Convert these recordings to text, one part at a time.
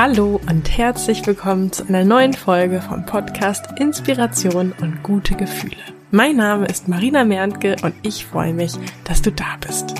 Hallo und herzlich willkommen zu einer neuen Folge vom Podcast Inspiration und gute Gefühle. Mein Name ist Marina Merntke und ich freue mich, dass du da bist.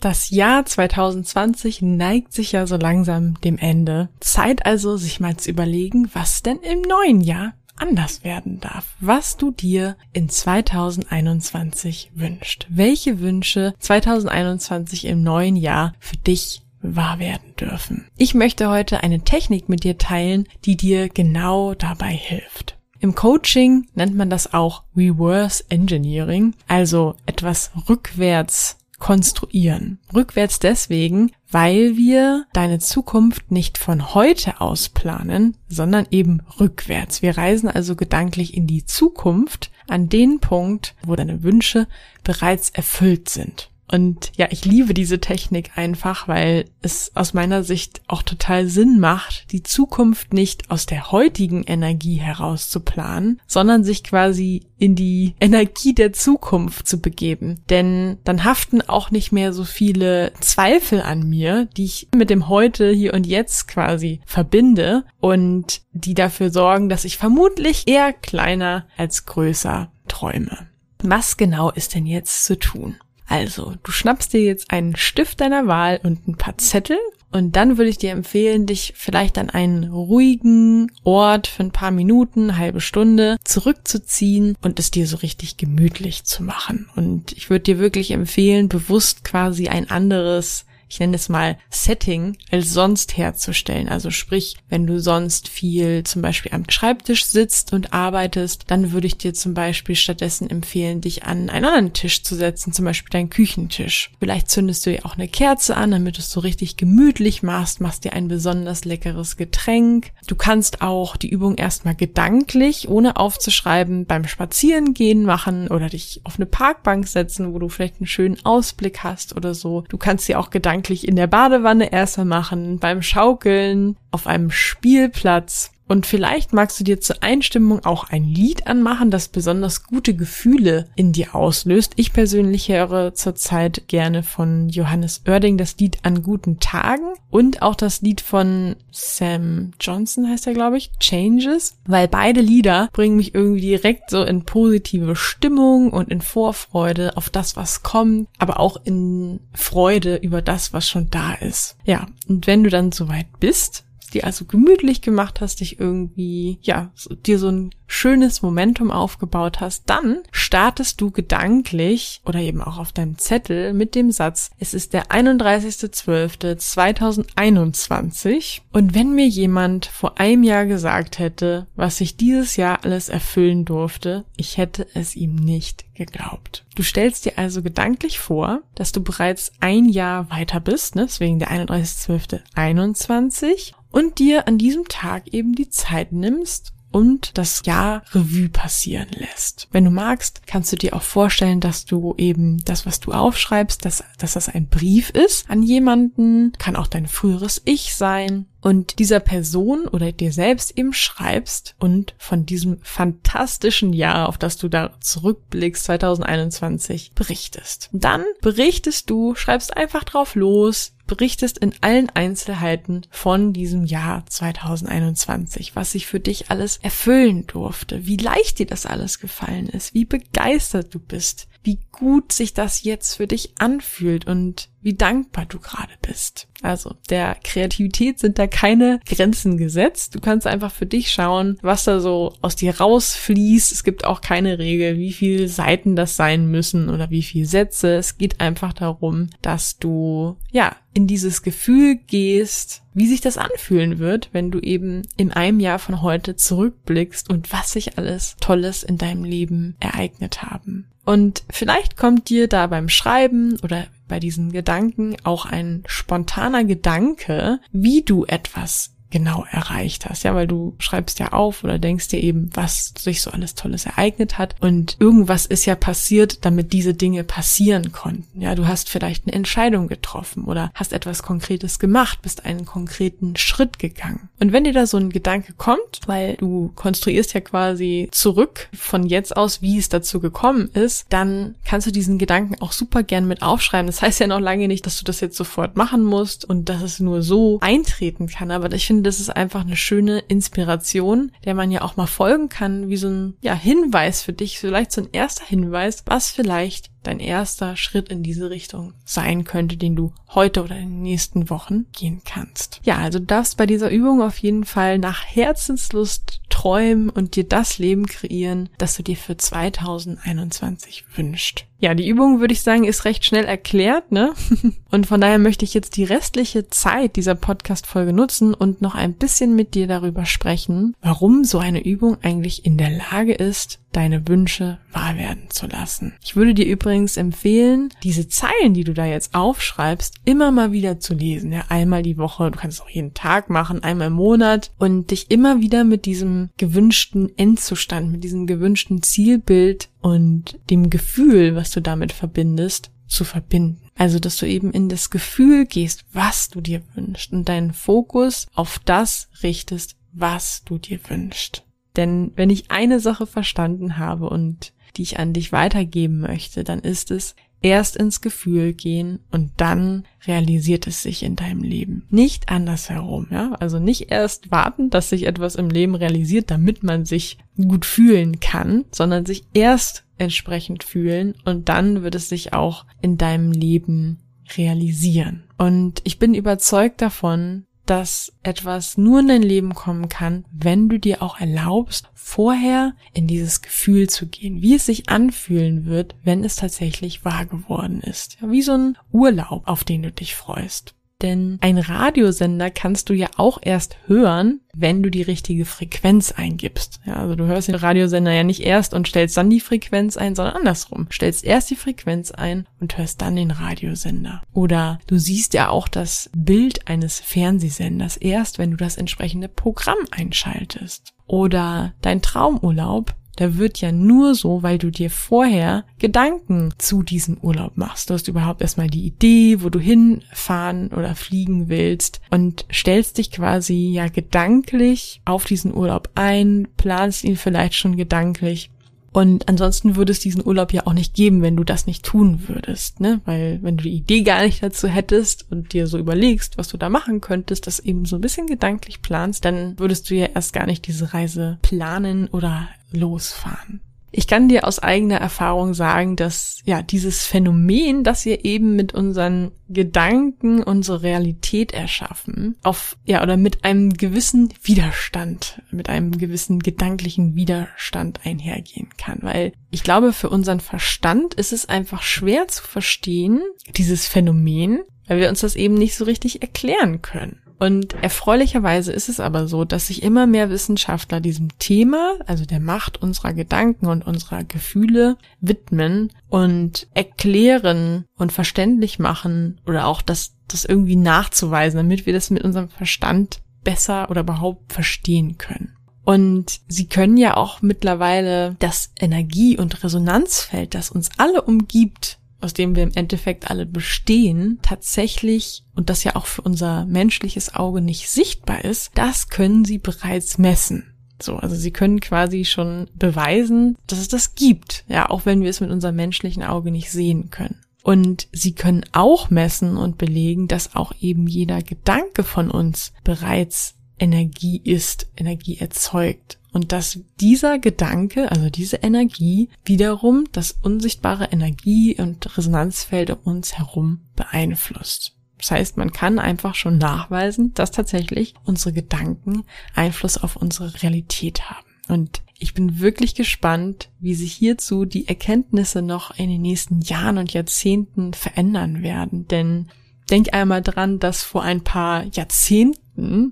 Das Jahr 2020 neigt sich ja so langsam dem Ende. Zeit also, sich mal zu überlegen, was denn im neuen Jahr anders werden darf, was du dir in 2021 wünscht, welche Wünsche 2021 im neuen Jahr für dich wahr werden dürfen. Ich möchte heute eine Technik mit dir teilen, die dir genau dabei hilft. Im Coaching nennt man das auch Reverse Engineering, also etwas rückwärts konstruieren. Rückwärts deswegen, weil wir deine Zukunft nicht von heute aus planen, sondern eben rückwärts. Wir reisen also gedanklich in die Zukunft an den Punkt, wo deine Wünsche bereits erfüllt sind. Und ja, ich liebe diese Technik einfach, weil es aus meiner Sicht auch total Sinn macht, die Zukunft nicht aus der heutigen Energie heraus zu planen, sondern sich quasi in die Energie der Zukunft zu begeben. Denn dann haften auch nicht mehr so viele Zweifel an mir, die ich mit dem Heute, hier und jetzt quasi verbinde und die dafür sorgen, dass ich vermutlich eher kleiner als größer träume. Was genau ist denn jetzt zu tun? Also, du schnappst dir jetzt einen Stift deiner Wahl und ein paar Zettel und dann würde ich dir empfehlen, dich vielleicht an einen ruhigen Ort für ein paar Minuten, halbe Stunde zurückzuziehen und es dir so richtig gemütlich zu machen. Und ich würde dir wirklich empfehlen, bewusst quasi ein anderes ich nenne es mal Setting als sonst herzustellen. Also sprich, wenn du sonst viel zum Beispiel am Schreibtisch sitzt und arbeitest, dann würde ich dir zum Beispiel stattdessen empfehlen, dich an einen anderen Tisch zu setzen, zum Beispiel deinen Küchentisch. Vielleicht zündest du dir auch eine Kerze an, damit du es so richtig gemütlich machst, machst dir ein besonders leckeres Getränk. Du kannst auch die Übung erstmal gedanklich, ohne aufzuschreiben, beim Spazierengehen machen oder dich auf eine Parkbank setzen, wo du vielleicht einen schönen Ausblick hast oder so. Du kannst dir auch gedanklich gedanklich in der Badewanne erstmal machen, beim Schaukeln, auf einem Spielplatz. Und vielleicht magst du dir zur Einstimmung auch ein Lied anmachen, das besonders gute Gefühle in dir auslöst. Ich persönlich höre zurzeit gerne von Johannes Oerding das Lied An guten Tagen und auch das Lied von Sam Johnson heißt er, glaube ich, Changes, weil beide Lieder bringen mich irgendwie direkt so in positive Stimmung und in Vorfreude auf das, was kommt, aber auch in Freude über das, was schon da ist. Ja, und wenn du dann soweit bist, dir also gemütlich gemacht hast, dich irgendwie, ja, dir so ein schönes Momentum aufgebaut hast, dann startest du gedanklich oder eben auch auf deinem Zettel mit dem Satz, es ist der 31.12.2021 und wenn mir jemand vor einem Jahr gesagt hätte, was sich dieses Jahr alles erfüllen durfte, ich hätte es ihm nicht geglaubt. Du stellst dir also gedanklich vor, dass du bereits ein Jahr weiter bist, ne? deswegen der 31.12.21 und dir an diesem Tag eben die Zeit nimmst, und das Jahr Revue passieren lässt. Wenn du magst, kannst du dir auch vorstellen, dass du eben das, was du aufschreibst, dass, dass das ein Brief ist an jemanden, kann auch dein früheres Ich sein und dieser Person oder dir selbst eben schreibst und von diesem fantastischen Jahr, auf das du da zurückblickst, 2021, berichtest. Dann berichtest du, schreibst einfach drauf los, berichtest in allen Einzelheiten von diesem Jahr 2021, was sich für dich alles erfüllen durfte, wie leicht dir das alles gefallen ist, wie begeistert du bist, wie gut sich das jetzt für dich anfühlt und wie dankbar du gerade bist. Also der Kreativität sind da keine Grenzen gesetzt. Du kannst einfach für dich schauen, was da so aus dir rausfließt. Es gibt auch keine Regel, wie viele Seiten das sein müssen oder wie viele Sätze. Es geht einfach darum, dass du ja in dieses Gefühl gehst, wie sich das anfühlen wird, wenn du eben in einem Jahr von heute zurückblickst und was sich alles Tolles in deinem Leben ereignet haben. Und vielleicht kommt dir da beim Schreiben oder bei diesen Gedanken auch ein spontaner Gedanke, wie du etwas genau erreicht hast. Ja, weil du schreibst ja auf oder denkst dir eben, was sich so alles Tolles ereignet hat. Und irgendwas ist ja passiert, damit diese Dinge passieren konnten. Ja, du hast vielleicht eine Entscheidung getroffen oder hast etwas Konkretes gemacht, bist einen konkreten Schritt gegangen. Und wenn dir da so ein Gedanke kommt, weil du konstruierst ja quasi zurück von jetzt aus, wie es dazu gekommen ist, dann kannst du diesen Gedanken auch super gern mit aufschreiben. Das heißt ja noch lange nicht, dass du das jetzt sofort machen musst und dass es nur so eintreten kann. Aber ich finde, das ist einfach eine schöne Inspiration, der man ja auch mal folgen kann, wie so ein ja, Hinweis für dich, vielleicht so ein erster Hinweis, was vielleicht dein erster Schritt in diese Richtung sein könnte, den du heute oder in den nächsten Wochen gehen kannst. Ja, also du darfst bei dieser Übung auf jeden Fall nach Herzenslust träumen und dir das Leben kreieren, das du dir für 2021 wünschst. Ja, die Übung würde ich sagen, ist recht schnell erklärt, ne? Und von daher möchte ich jetzt die restliche Zeit dieser Podcast-Folge nutzen und noch ein bisschen mit dir darüber sprechen, warum so eine Übung eigentlich in der Lage ist, deine Wünsche wahr werden zu lassen. Ich würde dir übrigens empfehlen, diese Zeilen, die du da jetzt aufschreibst, immer mal wieder zu lesen. Ja, einmal die Woche, du kannst es auch jeden Tag machen, einmal im Monat und dich immer wieder mit diesem gewünschten Endzustand, mit diesem gewünschten Zielbild und dem Gefühl, was du damit verbindest, zu verbinden. Also, dass du eben in das Gefühl gehst, was du dir wünschst und deinen Fokus auf das richtest, was du dir wünschst. Denn wenn ich eine Sache verstanden habe und die ich an dich weitergeben möchte, dann ist es, erst ins Gefühl gehen und dann realisiert es sich in deinem Leben. Nicht andersherum, ja? Also nicht erst warten, dass sich etwas im Leben realisiert, damit man sich gut fühlen kann, sondern sich erst entsprechend fühlen und dann wird es sich auch in deinem Leben realisieren. Und ich bin überzeugt davon, dass etwas nur in dein Leben kommen kann, wenn du dir auch erlaubst, vorher in dieses Gefühl zu gehen, wie es sich anfühlen wird, wenn es tatsächlich wahr geworden ist. Wie so ein Urlaub, auf den du dich freust. Denn ein Radiosender kannst du ja auch erst hören, wenn du die richtige Frequenz eingibst. Ja, also du hörst den Radiosender ja nicht erst und stellst dann die Frequenz ein, sondern andersrum. Stellst erst die Frequenz ein und hörst dann den Radiosender. Oder du siehst ja auch das Bild eines Fernsehsenders erst, wenn du das entsprechende Programm einschaltest. Oder dein Traumurlaub der wird ja nur so, weil du dir vorher Gedanken zu diesem Urlaub machst. Du hast überhaupt erstmal die Idee, wo du hinfahren oder fliegen willst und stellst dich quasi ja gedanklich auf diesen Urlaub ein, planst ihn vielleicht schon gedanklich und ansonsten würde es diesen Urlaub ja auch nicht geben, wenn du das nicht tun würdest, ne? Weil wenn du die Idee gar nicht dazu hättest und dir so überlegst, was du da machen könntest, das eben so ein bisschen gedanklich planst, dann würdest du ja erst gar nicht diese Reise planen oder losfahren. Ich kann dir aus eigener Erfahrung sagen, dass ja dieses Phänomen, das wir eben mit unseren Gedanken unsere Realität erschaffen, auf ja oder mit einem gewissen Widerstand, mit einem gewissen gedanklichen Widerstand einhergehen kann, weil ich glaube, für unseren Verstand ist es einfach schwer zu verstehen, dieses Phänomen, weil wir uns das eben nicht so richtig erklären können. Und erfreulicherweise ist es aber so, dass sich immer mehr Wissenschaftler diesem Thema, also der Macht unserer Gedanken und unserer Gefühle, widmen und erklären und verständlich machen oder auch das, das irgendwie nachzuweisen, damit wir das mit unserem Verstand besser oder überhaupt verstehen können. Und sie können ja auch mittlerweile das Energie- und Resonanzfeld, das uns alle umgibt, aus dem wir im Endeffekt alle bestehen, tatsächlich, und das ja auch für unser menschliches Auge nicht sichtbar ist, das können sie bereits messen. So, also sie können quasi schon beweisen, dass es das gibt, ja, auch wenn wir es mit unserem menschlichen Auge nicht sehen können. Und sie können auch messen und belegen, dass auch eben jeder Gedanke von uns bereits Energie ist, Energie erzeugt und dass dieser Gedanke, also diese Energie, wiederum das unsichtbare Energie- und Resonanzfeld um uns herum beeinflusst. Das heißt, man kann einfach schon nachweisen, dass tatsächlich unsere Gedanken Einfluss auf unsere Realität haben. Und ich bin wirklich gespannt, wie sich hierzu die Erkenntnisse noch in den nächsten Jahren und Jahrzehnten verändern werden. Denn denk einmal dran, dass vor ein paar Jahrzehnten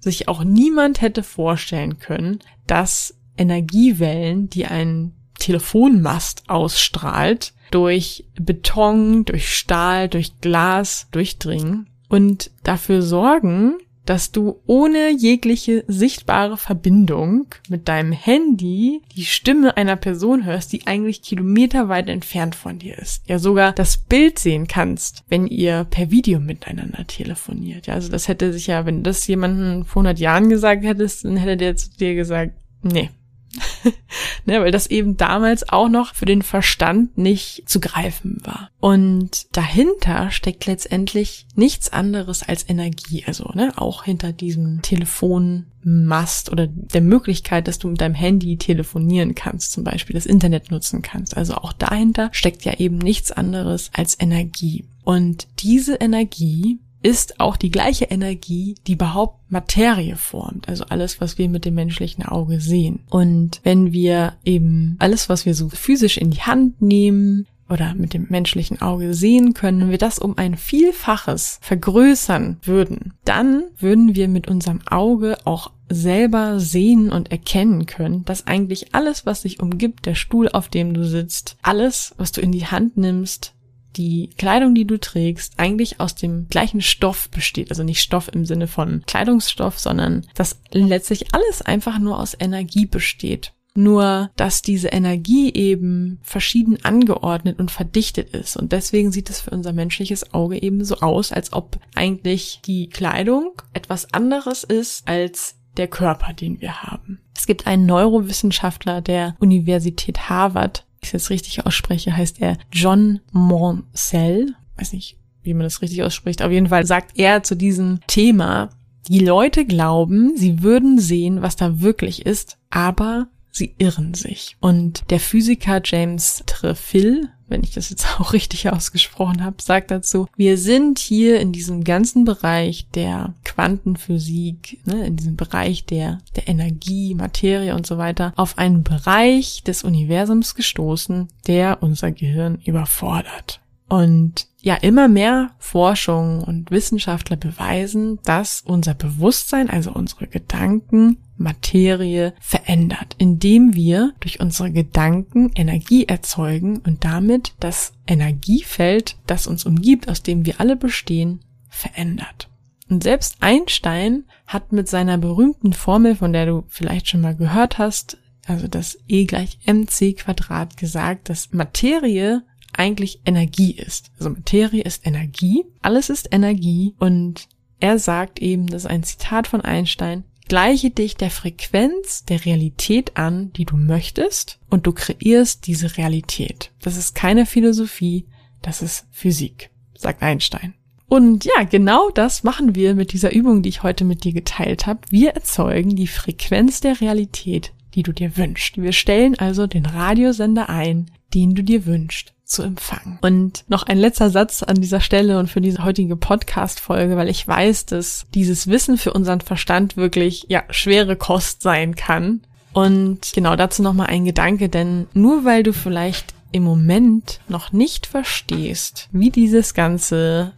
sich auch niemand hätte vorstellen können, dass Energiewellen, die ein Telefonmast ausstrahlt, durch Beton, durch Stahl, durch Glas durchdringen und dafür sorgen, dass du ohne jegliche sichtbare Verbindung mit deinem Handy die Stimme einer Person hörst, die eigentlich kilometerweit entfernt von dir ist. Ja, sogar das Bild sehen kannst, wenn ihr per Video miteinander telefoniert. Ja, also das hätte sich ja, wenn das jemanden vor 100 Jahren gesagt hättest, dann hätte der zu dir gesagt, nee, ne, weil das eben damals auch noch für den Verstand nicht zu greifen war. Und dahinter steckt letztendlich nichts anderes als Energie, also ne, auch hinter diesem Telefonmast oder der Möglichkeit, dass du mit deinem Handy telefonieren kannst, zum Beispiel das Internet nutzen kannst. Also auch dahinter steckt ja eben nichts anderes als Energie. Und diese Energie ist auch die gleiche Energie, die überhaupt Materie formt, also alles, was wir mit dem menschlichen Auge sehen. Und wenn wir eben alles, was wir so physisch in die Hand nehmen, oder mit dem menschlichen Auge sehen können, wenn wir das um ein Vielfaches vergrößern würden, dann würden wir mit unserem Auge auch selber sehen und erkennen können, dass eigentlich alles, was sich umgibt, der Stuhl, auf dem du sitzt, alles, was du in die Hand nimmst, die Kleidung, die du trägst, eigentlich aus dem gleichen Stoff besteht. Also nicht Stoff im Sinne von Kleidungsstoff, sondern dass letztlich alles einfach nur aus Energie besteht. Nur, dass diese Energie eben verschieden angeordnet und verdichtet ist. Und deswegen sieht es für unser menschliches Auge eben so aus, als ob eigentlich die Kleidung etwas anderes ist als der Körper, den wir haben. Es gibt einen Neurowissenschaftler der Universität Harvard, ich es richtig ausspreche, heißt er John Moncel. Weiß nicht, wie man das richtig ausspricht. Auf jeden Fall sagt er zu diesem Thema, die Leute glauben, sie würden sehen, was da wirklich ist, aber sie irren sich. Und der Physiker James Trefil wenn ich das jetzt auch richtig ausgesprochen habe, sagt dazu, wir sind hier in diesem ganzen Bereich der Quantenphysik, ne, in diesem Bereich der, der Energie, Materie und so weiter, auf einen Bereich des Universums gestoßen, der unser Gehirn überfordert. Und ja, immer mehr Forschung und Wissenschaftler beweisen, dass unser Bewusstsein, also unsere Gedanken, Materie verändert, indem wir durch unsere Gedanken Energie erzeugen und damit das Energiefeld, das uns umgibt, aus dem wir alle bestehen, verändert. Und selbst Einstein hat mit seiner berühmten Formel, von der du vielleicht schon mal gehört hast, also das E gleich mc Quadrat gesagt, dass Materie eigentlich Energie ist. Also Materie ist Energie, alles ist Energie und er sagt eben, das ist ein Zitat von Einstein, gleiche dich der Frequenz der Realität an, die du möchtest, und du kreierst diese Realität. Das ist keine Philosophie, das ist Physik, sagt Einstein. Und ja, genau das machen wir mit dieser Übung, die ich heute mit dir geteilt habe. Wir erzeugen die Frequenz der Realität, die du dir wünschst. Wir stellen also den Radiosender ein, den du dir wünschst zu empfangen. Und noch ein letzter Satz an dieser Stelle und für diese heutige Podcast-Folge, weil ich weiß, dass dieses Wissen für unseren Verstand wirklich, ja, schwere Kost sein kann. Und genau dazu nochmal ein Gedanke, denn nur weil du vielleicht im Moment noch nicht verstehst, wie dieses ganze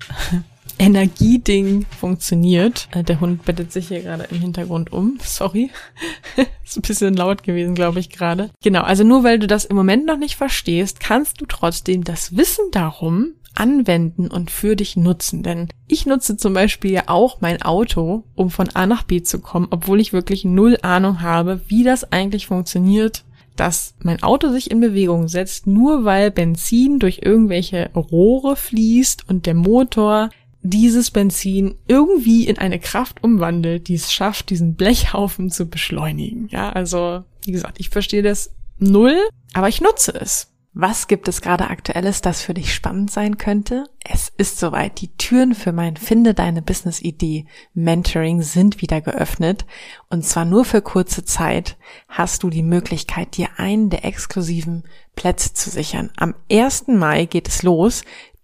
Energieding funktioniert. Äh, der Hund bettet sich hier gerade im Hintergrund um. Sorry. Ist ein bisschen laut gewesen, glaube ich, gerade. Genau, also nur weil du das im Moment noch nicht verstehst, kannst du trotzdem das Wissen darum anwenden und für dich nutzen. Denn ich nutze zum Beispiel ja auch mein Auto, um von A nach B zu kommen, obwohl ich wirklich null Ahnung habe, wie das eigentlich funktioniert, dass mein Auto sich in Bewegung setzt, nur weil Benzin durch irgendwelche Rohre fließt und der Motor dieses Benzin irgendwie in eine Kraft umwandelt, die es schafft, diesen Blechhaufen zu beschleunigen. Ja, also, wie gesagt, ich verstehe das null, aber ich nutze es. Was gibt es gerade aktuelles, das für dich spannend sein könnte? Es ist soweit. Die Türen für mein Finde deine Business Idee Mentoring sind wieder geöffnet. Und zwar nur für kurze Zeit hast du die Möglichkeit, dir einen der exklusiven Plätze zu sichern. Am 1. Mai geht es los.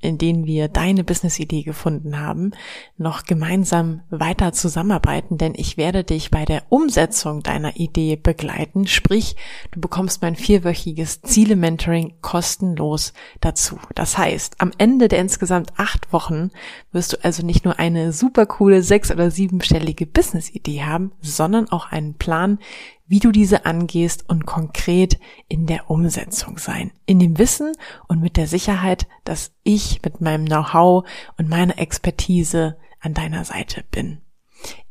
in denen wir deine Business-Idee gefunden haben, noch gemeinsam weiter zusammenarbeiten, denn ich werde dich bei der Umsetzung deiner Idee begleiten. Sprich, du bekommst mein vierwöchiges Ziele-Mentoring kostenlos dazu. Das heißt, am Ende der insgesamt acht Wochen wirst du also nicht nur eine super coole sechs- oder siebenstellige Business-Idee haben, sondern auch einen Plan, wie du diese angehst und konkret in der Umsetzung sein. In dem Wissen und mit der Sicherheit, dass ich mit meinem Know-how und meiner Expertise an deiner Seite bin.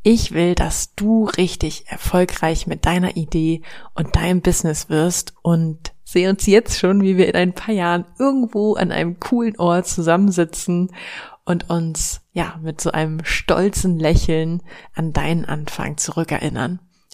Ich will, dass du richtig erfolgreich mit deiner Idee und deinem Business wirst und sehe uns jetzt schon, wie wir in ein paar Jahren irgendwo an einem coolen Ort zusammensitzen und uns, ja, mit so einem stolzen Lächeln an deinen Anfang zurückerinnern